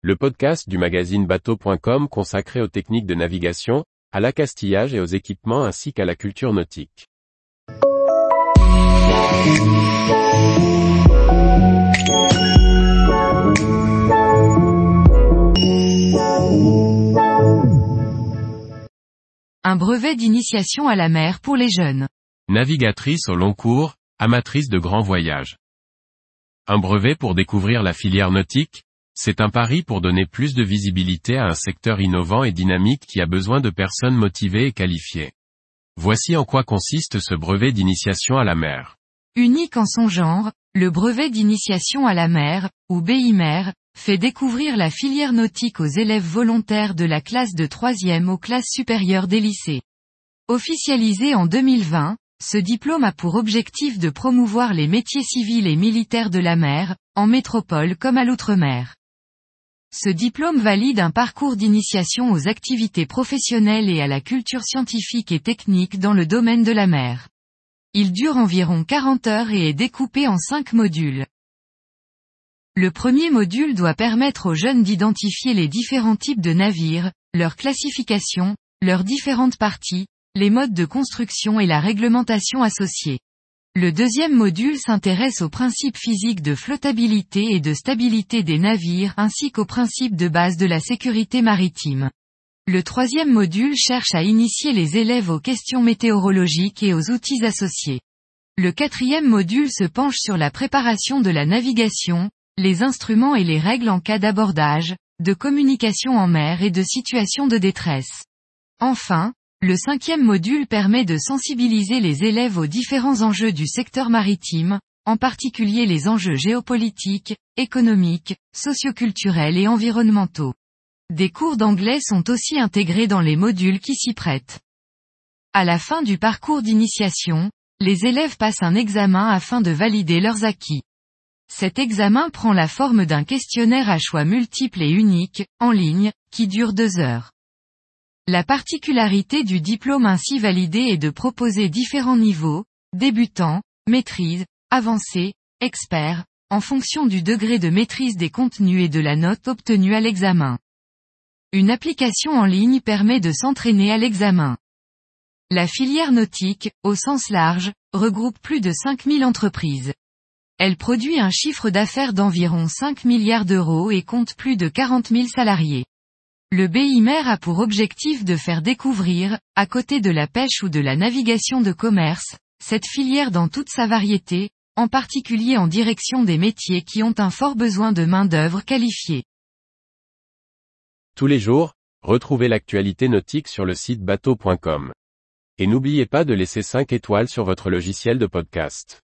le podcast du magazine bateau.com consacré aux techniques de navigation, à l'accastillage et aux équipements ainsi qu'à la culture nautique. Un brevet d'initiation à la mer pour les jeunes. Navigatrice au long cours, amatrice de grands voyages. Un brevet pour découvrir la filière nautique, c'est un pari pour donner plus de visibilité à un secteur innovant et dynamique qui a besoin de personnes motivées et qualifiées. Voici en quoi consiste ce brevet d'initiation à la mer. Unique en son genre, le brevet d'initiation à la mer, ou BIMER, fait découvrir la filière nautique aux élèves volontaires de la classe de 3e aux classes supérieures des lycées. Officialisé en 2020, ce diplôme a pour objectif de promouvoir les métiers civils et militaires de la mer, en métropole comme à l'outre-mer. Ce diplôme valide un parcours d'initiation aux activités professionnelles et à la culture scientifique et technique dans le domaine de la mer. Il dure environ 40 heures et est découpé en 5 modules. Le premier module doit permettre aux jeunes d'identifier les différents types de navires, leur classification, leurs différentes parties, les modes de construction et la réglementation associée. Le deuxième module s'intéresse aux principes physiques de flottabilité et de stabilité des navires ainsi qu'aux principes de base de la sécurité maritime. Le troisième module cherche à initier les élèves aux questions météorologiques et aux outils associés. Le quatrième module se penche sur la préparation de la navigation, les instruments et les règles en cas d'abordage, de communication en mer et de situation de détresse. Enfin, le cinquième module permet de sensibiliser les élèves aux différents enjeux du secteur maritime, en particulier les enjeux géopolitiques, économiques, socioculturels et environnementaux. Des cours d'anglais sont aussi intégrés dans les modules qui s'y prêtent. À la fin du parcours d'initiation, les élèves passent un examen afin de valider leurs acquis. Cet examen prend la forme d'un questionnaire à choix multiples et unique, en ligne, qui dure deux heures. La particularité du diplôme ainsi validé est de proposer différents niveaux, débutant, maîtrise, avancé, expert, en fonction du degré de maîtrise des contenus et de la note obtenue à l'examen. Une application en ligne permet de s'entraîner à l'examen. La filière nautique, au sens large, regroupe plus de 5000 entreprises. Elle produit un chiffre d'affaires d'environ 5 milliards d'euros et compte plus de 40 000 salariés. Le BIMER a pour objectif de faire découvrir, à côté de la pêche ou de la navigation de commerce, cette filière dans toute sa variété, en particulier en direction des métiers qui ont un fort besoin de main-d'œuvre qualifiée. Tous les jours, retrouvez l'actualité nautique sur le site bateau.com. Et n'oubliez pas de laisser 5 étoiles sur votre logiciel de podcast.